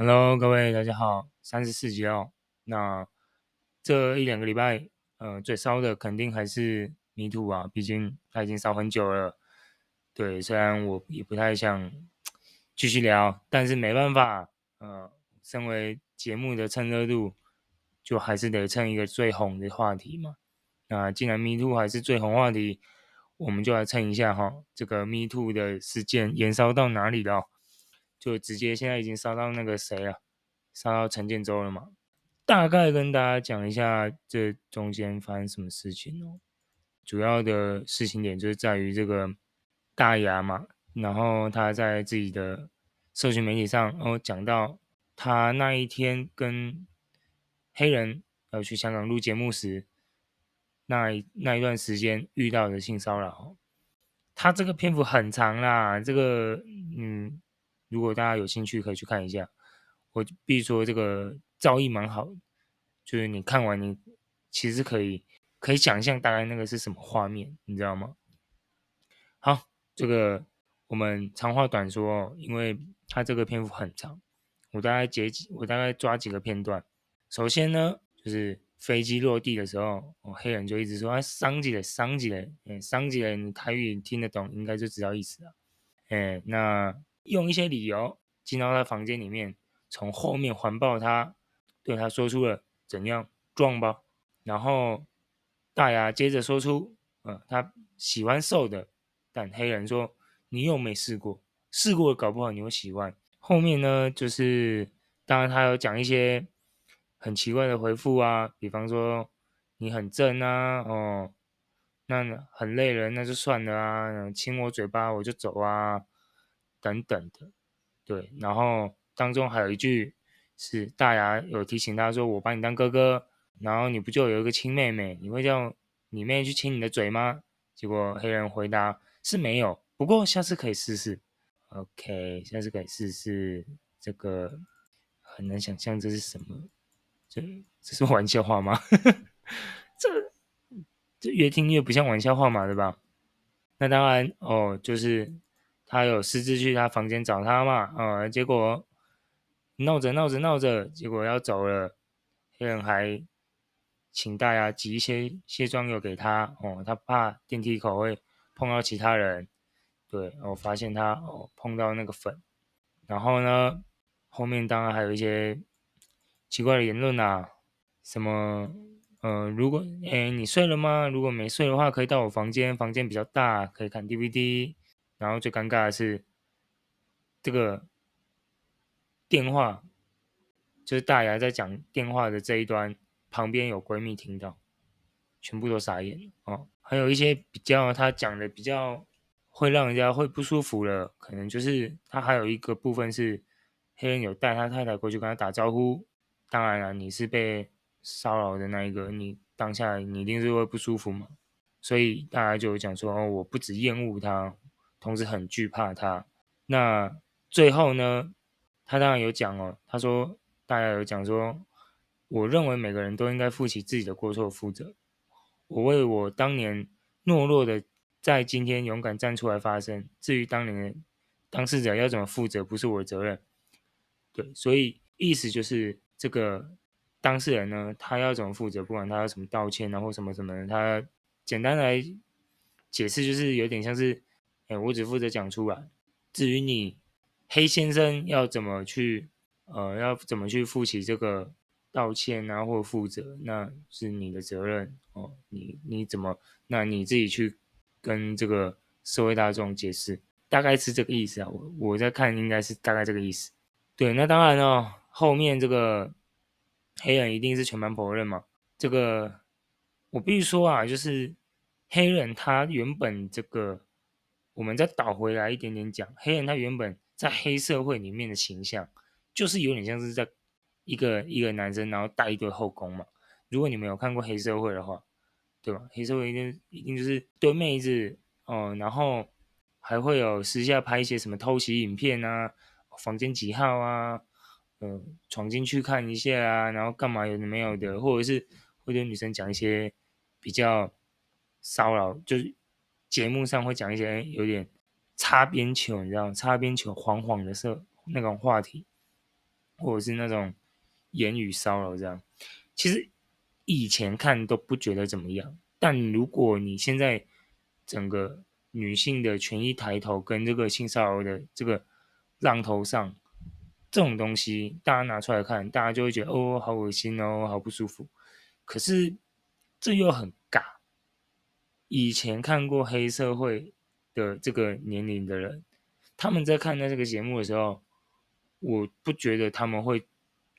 Hello，各位大家好，三十四集哦。那这一两个礼拜，呃，最烧的肯定还是 MeToo 啊，毕竟它已经烧很久了。对，虽然我也不太想继续聊，但是没办法，呃，身为节目的蹭热度，就还是得蹭一个最红的话题嘛。那既然 MeToo 还是最红话题，我们就来蹭一下哈，这个 MeToo 的事件延烧到哪里了？就直接现在已经杀到那个谁了，杀到陈建州了嘛。大概跟大家讲一下这中间发生什么事情哦。主要的事情点就是在于这个。大牙嘛，然后他在自己的社群媒体上，然后讲到他那一天跟黑人要去香港录节目时，那一那一段时间遇到的性骚扰。他这个篇幅很长啦，这个嗯，如果大家有兴趣可以去看一下。我必须说这个造诣蛮好，就是你看完你其实可以可以想象大概那个是什么画面，你知道吗？好。这个我们长话短说，因为它这个篇幅很长，我大概截几，我大概抓几个片段。首先呢，就是飞机落地的时候，哦、黑人就一直说啊，桑吉嘞，桑吉嘞，哎，桑吉嘞，你台语听得懂，应该就知道意思了。哎，那用一些理由进到他房间里面，从后面环抱他，对他说出了怎样壮吧。然后大牙接着说出，嗯、他喜欢瘦的。但黑人说：“你又没试过，试过搞不好你会喜欢。”后面呢，就是当然他有讲一些很奇怪的回复啊，比方说你很正啊，哦，那很累人那就算了啊，亲我嘴巴我就走啊，等等的。对，然后当中还有一句是大牙有提醒他说：“我把你当哥哥，然后你不就有一个亲妹妹，你会叫你妹去亲你的嘴吗？”结果黑人回答。是没有，不过下次可以试试。OK，下次可以试试。这个很难想象这是什么，这这是玩笑话吗？这这越听越不像玩笑话嘛，对吧？那当然哦，就是他有私自去他房间找他嘛，啊、结果闹着闹着闹着，结果要走了，黑人还请大家挤一些卸妆油给他，哦，他怕电梯口会。碰到其他人，对，我发现他哦碰到那个粉，然后呢，后面当然还有一些奇怪的言论啊，什么，呃，如果诶你睡了吗？如果没睡的话，可以到我房间，房间比较大，可以看 DVD。然后最尴尬的是，这个电话就是大牙在讲电话的这一端，旁边有闺蜜听到，全部都傻眼哦。还有一些比较，他讲的比较会让人家会不舒服了，可能就是他还有一个部分是黑人有带他太太过去跟他打招呼，当然了，你是被骚扰的那一个，你当下你一定是会不舒服嘛，所以大家就讲说，哦，我不止厌恶他，同时很惧怕他。那最后呢，他当然有讲哦，他说大家有讲说，我认为每个人都应该负起自己的过错负责。我为我当年懦弱的，在今天勇敢站出来发声。至于当年当事者要怎么负责，不是我的责任。对，所以意思就是这个当事人呢，他要怎么负责，不管他要什么道歉啊或什么什么的，他简单来解释就是有点像是，哎，我只负责讲出来。至于你黑先生要怎么去，呃，要怎么去负起这个。道歉啊，或负责，那是你的责任哦。你你怎么？那你自己去跟这个社会大众解释，大概是这个意思啊。我我在看，应该是大概这个意思。对，那当然哦，后面这个黑人一定是全盘否认嘛。这个我必须说啊，就是黑人他原本这个，我们再倒回来一点点讲，黑人他原本在黑社会里面的形象，就是有点像是在。一个一个男生，然后带一堆后宫嘛。如果你没有看过黑社会的话，对吧？黑社会一定一定就是对妹子哦，然后还会有私下拍一些什么偷袭影片啊，房间几号啊，嗯、呃，闯进去看一下啊，然后干嘛有的没有的，或者是会对女生讲一些比较骚扰，就是节目上会讲一些有点擦边球，你知道吗？擦边球黄黄的色那种话题。或者是那种言语骚扰这样。其实以前看都不觉得怎么样，但如果你现在整个女性的权益抬头跟这个性骚扰的这个浪头上，这种东西大家拿出来看，大家就会觉得哦，好恶心哦，好不舒服。可是这又很。以前看过黑社会的这个年龄的人，他们在看到这个节目的时候，我不觉得他们会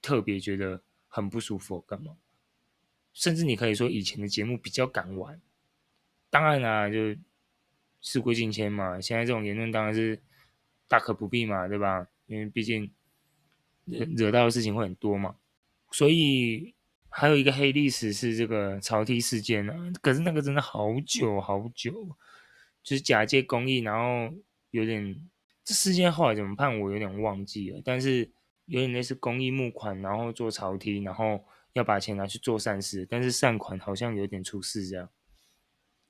特别觉得很不舒服，干嘛？甚至你可以说以前的节目比较敢玩。当然啦、啊，就事过境迁嘛，现在这种言论当然是大可不必嘛，对吧？因为毕竟惹惹到的事情会很多嘛，所以。还有一个黑历史是这个潮 T 事件呢、啊，可是那个真的好久好久，就是假借公益，然后有点这事件后来怎么判我有点忘记了，但是有点类似公益募款，然后做潮 T，然后要把钱拿去做善事，但是善款好像有点出事这样，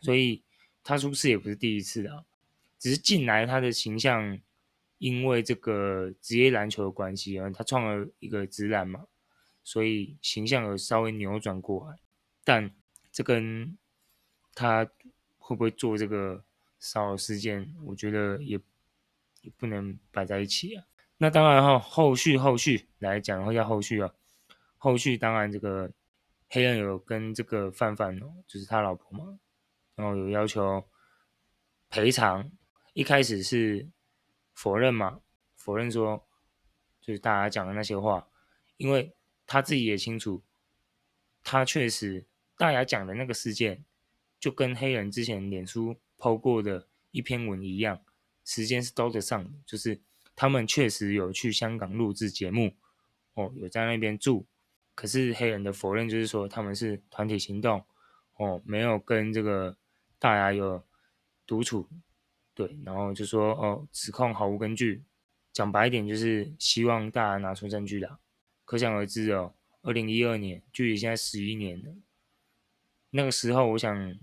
所以他出事也不是第一次啊，只是近来他的形象因为这个职业篮球的关系啊，他创了一个职篮嘛。所以形象有稍微扭转过来，但这跟他会不会做这个骚扰事件，我觉得也也不能摆在一起啊。那当然哈，后续后续来讲的话，要后续啊，后续当然这个黑人有跟这个范范哦，就是他老婆嘛，然后有要求赔偿，一开始是否认嘛，否认说就是大家讲的那些话，因为。他自己也清楚，他确实大牙讲的那个事件，就跟黑人之前脸书 PO 过的一篇文一样，时间是兜得上，就是他们确实有去香港录制节目，哦，有在那边住，可是黑人的否认就是说他们是团体行动，哦，没有跟这个大牙有独处，对，然后就说哦，指控毫无根据，讲白一点就是希望大牙拿出证据来。可想而知哦，二零一二年距离现在十一年了。那个时候，我想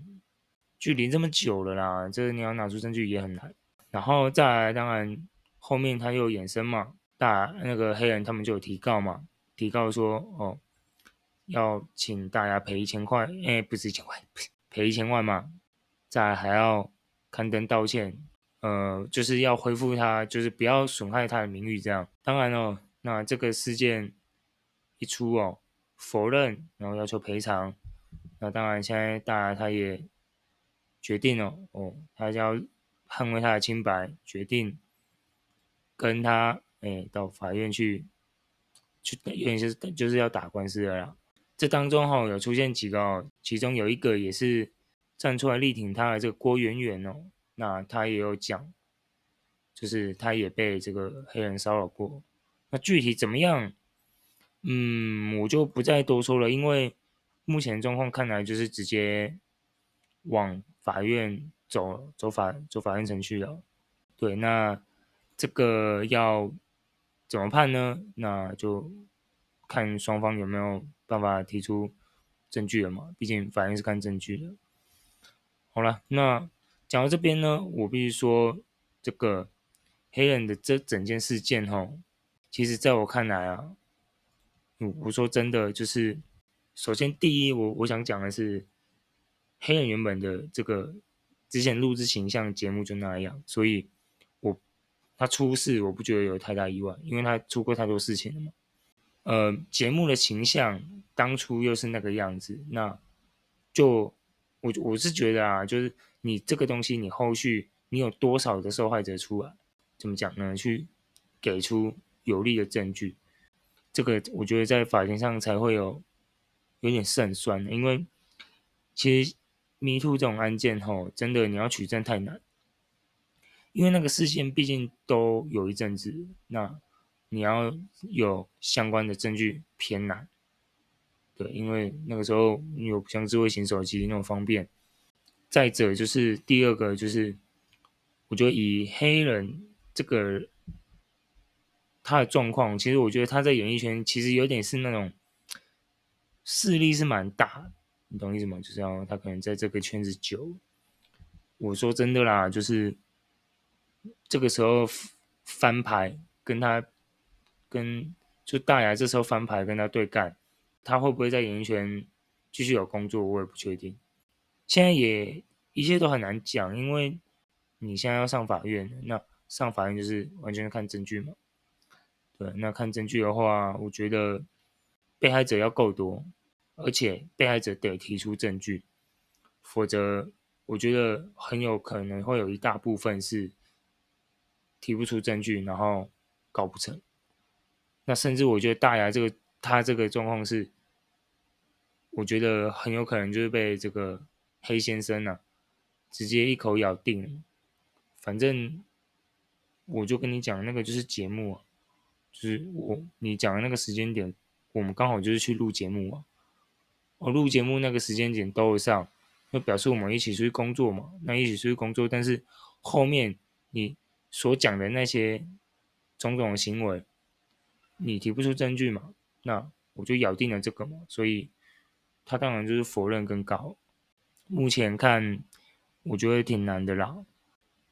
距离这么久了啦，这你要拿出证据也很难。然后再来，当然后面他又衍生嘛，大那个黑人他们就有提告嘛，提告说哦，要请大家赔一千块，哎，不是一千块，赔一千万嘛。再还要刊登道歉，呃，就是要恢复他，就是不要损害他的名誉这样。当然哦，那这个事件。一出哦，否认，然后要求赔偿。那当然，现在大牙他也决定了哦，他就要捍卫他的清白，决定跟他哎到法院去去，有点就是就是要打官司的啦。这当中哈、哦、有出现几个哦，其中有一个也是站出来力挺他的这个郭圆圆哦，那他也有讲，就是他也被这个黑人骚扰过。那具体怎么样？嗯，我就不再多说了，因为目前状况看来就是直接往法院走，走法走法院程序了。对，那这个要怎么判呢？那就看双方有没有办法提出证据了嘛。毕竟法院是看证据的。好了，那讲到这边呢，我必须说，这个黑人的这整件事件哈，其实在我看来啊。我我说真的，就是首先第一，我我想讲的是，黑人原本的这个之前录制形象节目就那样，所以我他出事，我不觉得有太大意外，因为他出过太多事情了嘛。呃，节目的形象当初又是那个样子，那就我我是觉得啊，就是你这个东西，你后续你有多少的受害者出来，怎么讲呢？去给出有力的证据。这个我觉得在法庭上才会有有点胜算，因为其实 MeToo 这种案件吼，真的你要取证太难，因为那个事件毕竟都有一阵子，那你要有相关的证据偏难。对，因为那个时候你有像智慧型手机那种方便。再者就是第二个就是，我觉得以黑人这个。他的状况，其实我觉得他在演艺圈其实有点是那种势力是蛮大，你懂意思吗？就是要他可能在这个圈子久。我说真的啦，就是这个时候翻牌跟他跟就大牙这时候翻牌跟他对干，他会不会在演艺圈继续有工作，我也不确定。现在也一切都很难讲，因为你现在要上法院，那上法院就是完全看证据嘛。那看证据的话，我觉得被害者要够多，而且被害者得提出证据，否则我觉得很有可能会有一大部分是提不出证据，然后搞不成。那甚至我觉得大牙这个他这个状况是，我觉得很有可能就是被这个黑先生啊直接一口咬定。反正我就跟你讲，那个就是节目啊。就是我你讲的那个时间点，我们刚好就是去录节目嘛。我录节目那个时间点都会上，就表示我们一起出去工作嘛。那一起出去工作，但是后面你所讲的那些种种的行为，你提不出证据嘛？那我就咬定了这个嘛。所以他当然就是否认跟告。目前看，我觉得挺难的啦。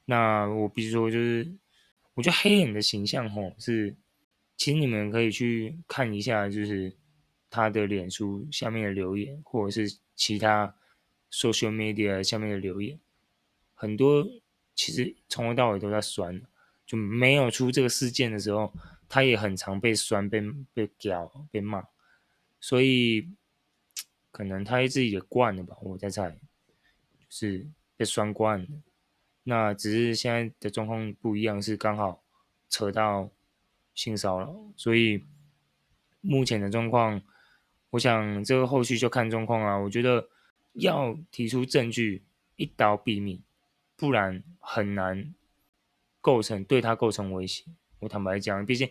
那我必须说，就是我觉得黑人的形象吼是。其实你们可以去看一下，就是他的脸书下面的留言，或者是其他 social media 下面的留言，很多其实从头到尾都在酸，就没有出这个事件的时候，他也很常被酸、被被屌、被骂，所以可能他自己也惯了吧，我在猜，就是被酸惯了。那只是现在的状况不一样，是刚好扯到。性骚扰，所以目前的状况，我想这个后续就看状况啊。我觉得要提出证据，一刀毙命，不然很难构成对他构成威胁。我坦白讲，毕竟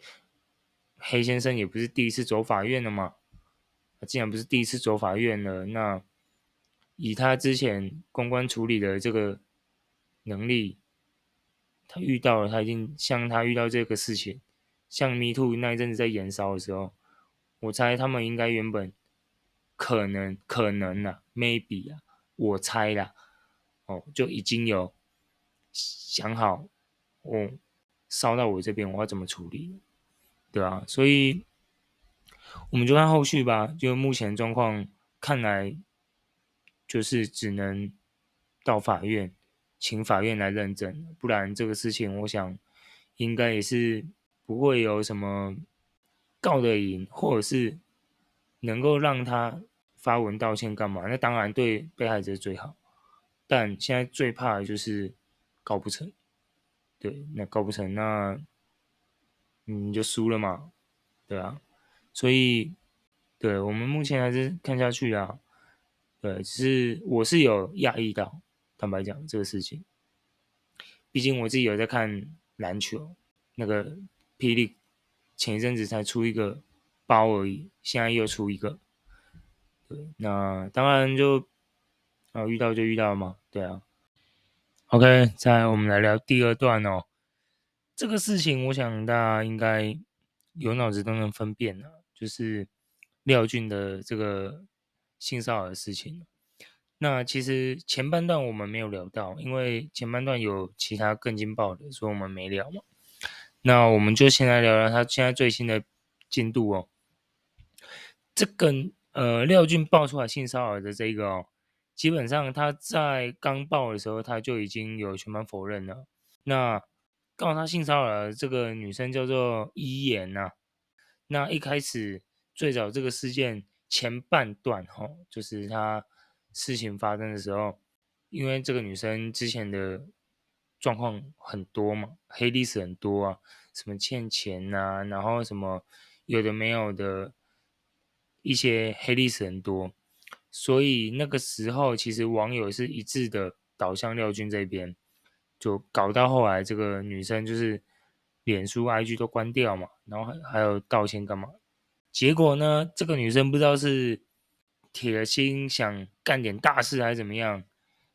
黑先生也不是第一次走法院了嘛。他既然不是第一次走法院了，那以他之前公关处理的这个能力，他遇到了，他已经像他遇到这个事情。像 Me Too 那一阵子在延烧的时候，我猜他们应该原本可能可能啊，maybe 啊，我猜啦，哦，就已经有想好，哦，烧到我这边我要怎么处理，对啊，所以我们就看后续吧。就目前状况看来，就是只能到法院，请法院来认证，不然这个事情我想应该也是。不会有什么告得赢，或者是能够让他发文道歉干嘛？那当然对被害者最好，但现在最怕的就是告不成。对，那告不成，那你就输了嘛，对啊。所以，对我们目前还是看下去啊。对，只是我是有讶异到，坦白讲这个事情，毕竟我自己有在看篮球，那个。霹雳前一阵子才出一个包而已，现在又出一个，对，那当然就啊遇到就遇到嘛，对啊。OK，再我们来聊第二段哦。这个事情我想大家应该有脑子都能分辨了，就是廖俊的这个性骚扰的事情。那其实前半段我们没有聊到，因为前半段有其他更劲爆的，所以我们没聊嘛。那我们就先来聊聊他现在最新的进度哦。这个呃，廖俊爆出来性骚扰的这个哦，基本上他在刚爆的时候他就已经有全盘否认了。那告他性骚扰的这个女生叫做伊言呐。那一开始最早这个事件前半段、哦，就是他事情发生的时候，因为这个女生之前的。状况很多嘛，黑历史很多啊，什么欠钱呐、啊，然后什么有的没有的，一些黑历史很多，所以那个时候其实网友是一致的倒向廖俊这边，就搞到后来这个女生就是脸书、IG 都关掉嘛，然后还还有道歉干嘛？结果呢，这个女生不知道是铁了心想干点大事还是怎么样，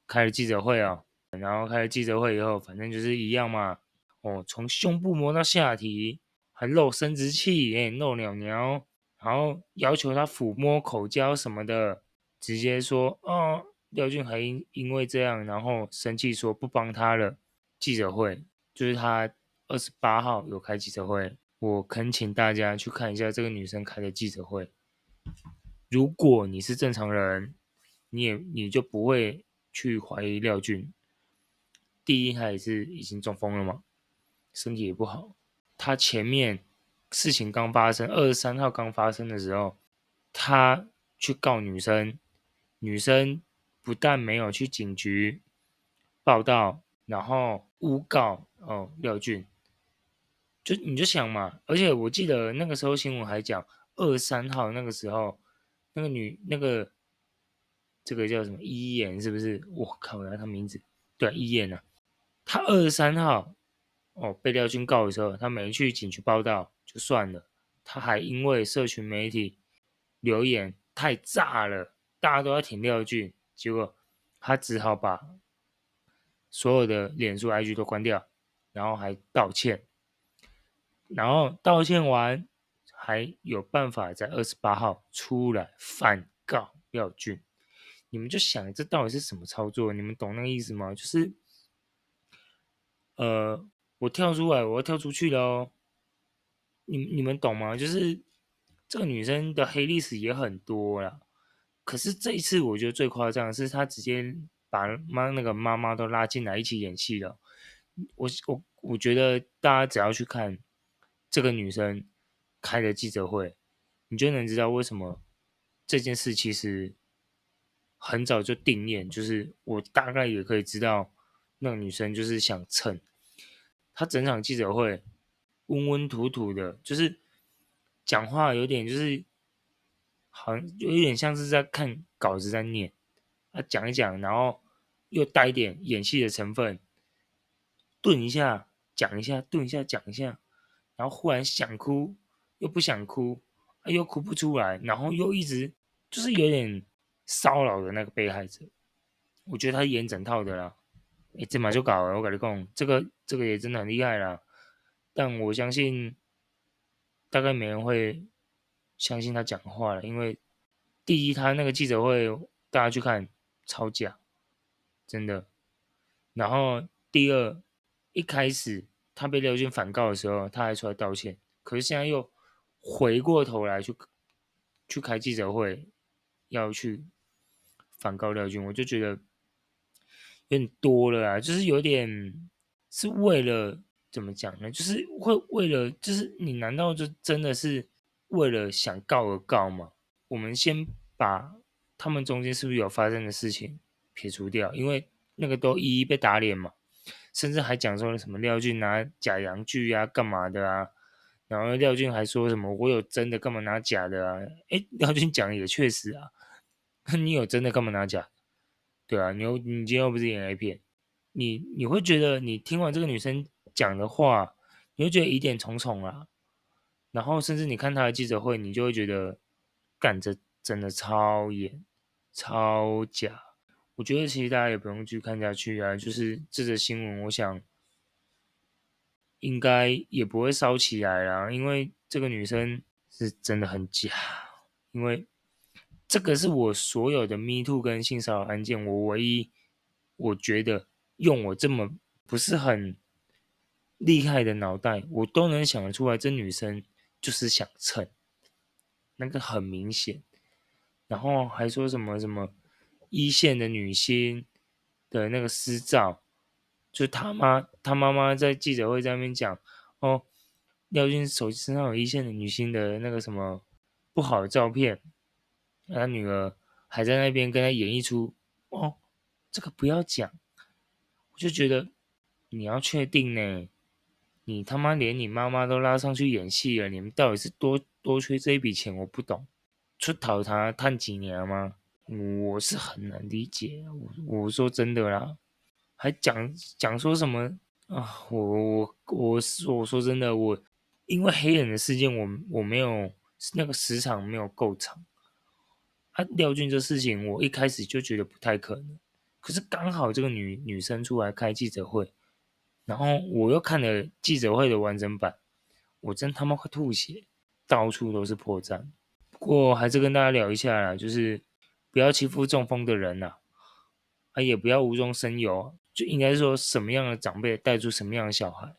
开了记者会啊。然后开了记者会以后，反正就是一样嘛。哦，从胸部摸到下体，还露生殖器，哎，露鸟鸟，然后要求他抚摸、口交什么的，直接说，哦，廖俊还因因为这样，然后生气说不帮他了。记者会就是他二十八号有开记者会，我恳请大家去看一下这个女生开的记者会。如果你是正常人，你也你就不会去怀疑廖俊。第一，他也是已经中风了嘛，身体也不好。他前面事情刚发生，二十三号刚发生的时候，他去告女生，女生不但没有去警局报道，然后诬告哦廖俊。就你就想嘛，而且我记得那个时候新闻还讲，二十三号那个时候，那个女那个这个叫什么伊言是不是？我靠，来他名字，对，伊言啊，他二十三号哦被廖俊告的时候，他没去警局报道就算了，他还因为社群媒体留言太炸了，大家都要挺廖俊，结果他只好把所有的脸书 IG 都关掉，然后还道歉。然后道歉完，还有办法在二十八号出来反告廖俊，你们就想这到底是什么操作？你们懂那个意思吗？就是，呃，我跳出来，我要跳出去了哦。你你们懂吗？就是这个女生的黑历史也很多啦，可是这一次我觉得最夸张的是，她直接把妈那个妈妈都拉进来一起演戏了。我我我觉得大家只要去看。这个女生开的记者会，你就能知道为什么这件事其实很早就定谳。就是我大概也可以知道，那个女生就是想蹭。她整场记者会温温土土的，就是讲话有点就是好像有点像是在看稿子在念。她讲一讲，然后又带一点演戏的成分，顿一下讲一下，顿一下讲一下。然后忽然想哭，又不想哭，又哭不出来，然后又一直就是有点骚扰的那个被害者。我觉得他演整套的啦，哎，这马就搞了。我跟你讲，这个这个也真的很厉害啦。但我相信大概没人会相信他讲话了，因为第一，他那个记者会大家去看超假，真的。然后第二，一开始。他被廖俊反告的时候，他还出来道歉。可是现在又回过头来去去开记者会，要去反告廖俊，我就觉得有点多了啊！就是有点是为了怎么讲呢？就是会为了，就是你难道就真的是为了想告而告吗？我们先把他们中间是不是有发生的事情撇除掉，因为那个都一一被打脸嘛。甚至还讲说什么廖俊拿假阳具啊，干嘛的啊？然后廖俊还说什么我有真的，干嘛拿假的啊？诶，廖俊讲也确实啊，你有真的干嘛拿假？对啊，你又你今天又不是演 A 片，你你会觉得你听完这个女生讲的话，你会觉得疑点重重啊。然后甚至你看她的记者会，你就会觉得干这真的超演超假。我觉得其实大家也不用去看下去啊，就是这则新闻，我想应该也不会烧起来啦，因为这个女生是真的很假。因为这个是我所有的 Me Too 跟性骚扰案件，我唯一我觉得用我这么不是很厉害的脑袋，我都能想得出来，这女生就是想蹭，那个很明显，然后还说什么什么。一线的女星的那个私照，就他妈他妈妈在记者会在那边讲哦，廖俊手机身上有一线的女星的那个什么不好的照片，他女儿还在那边跟他演一出哦，这个不要讲，我就觉得你要确定呢，你他妈连你妈妈都拉上去演戏了，你们到底是多多缺这一笔钱？我不懂，出逃他探几年吗？我是很难理解，我我说真的啦，还讲讲说什么啊？我我我说我说真的，我因为黑人的事件，我我没有那个时长没有够长。啊，廖俊这事情，我一开始就觉得不太可能，可是刚好这个女女生出来开记者会，然后我又看了记者会的完整版，我真他妈快吐血，到处都是破绽。不过还是跟大家聊一下啦，就是。不要欺负中风的人呐、啊，啊，也不要无中生有，就应该说什么样的长辈带出什么样的小孩，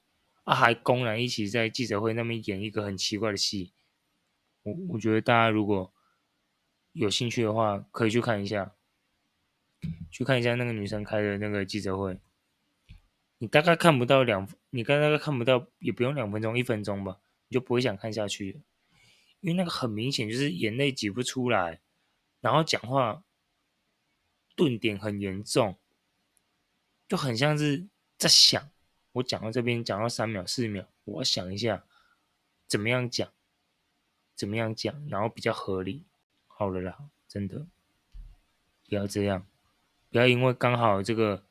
啊，还公然一起在记者会那边演一个很奇怪的戏。我我觉得大家如果有兴趣的话，可以去看一下，去看一下那个女生开的那个记者会。你大概看不到两，你大概看不到，也不用两分钟，一分钟吧，你就不会想看下去。因为那个很明显就是眼泪挤不出来，然后讲话顿点很严重，就很像是在想，我讲到这边讲到三秒四秒，我想一下怎么样讲，怎么样讲，然后比较合理。好了啦，真的不要这样，不要因为刚好这个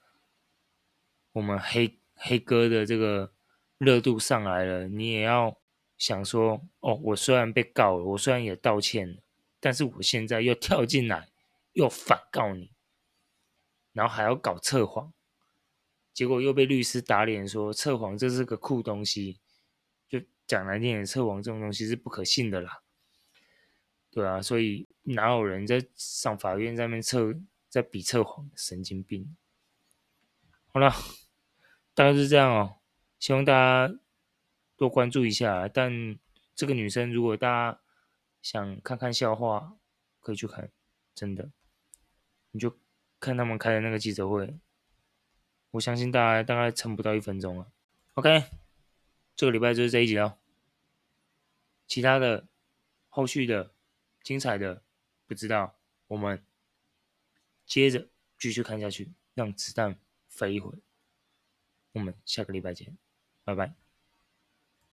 我们黑黑哥的这个热度上来了，你也要。想说哦，我虽然被告了，我虽然也道歉了，但是我现在又跳进来，又反告你，然后还要搞测谎，结果又被律师打脸说测谎这是个酷东西，就讲来听点，测谎这种东西是不可信的啦，对啊，所以哪有人在上法院在那边测，在比测谎，神经病。好了，大概是这样哦，希望大家。多关注一下，但这个女生如果大家想看看笑话，可以去看，真的，你就看他们开的那个记者会，我相信大家大概撑不到一分钟了。OK，这个礼拜就是这一集了，其他的后续的精彩的不知道，我们接着继续看下去，让子弹飞一会，我们下个礼拜见，拜拜。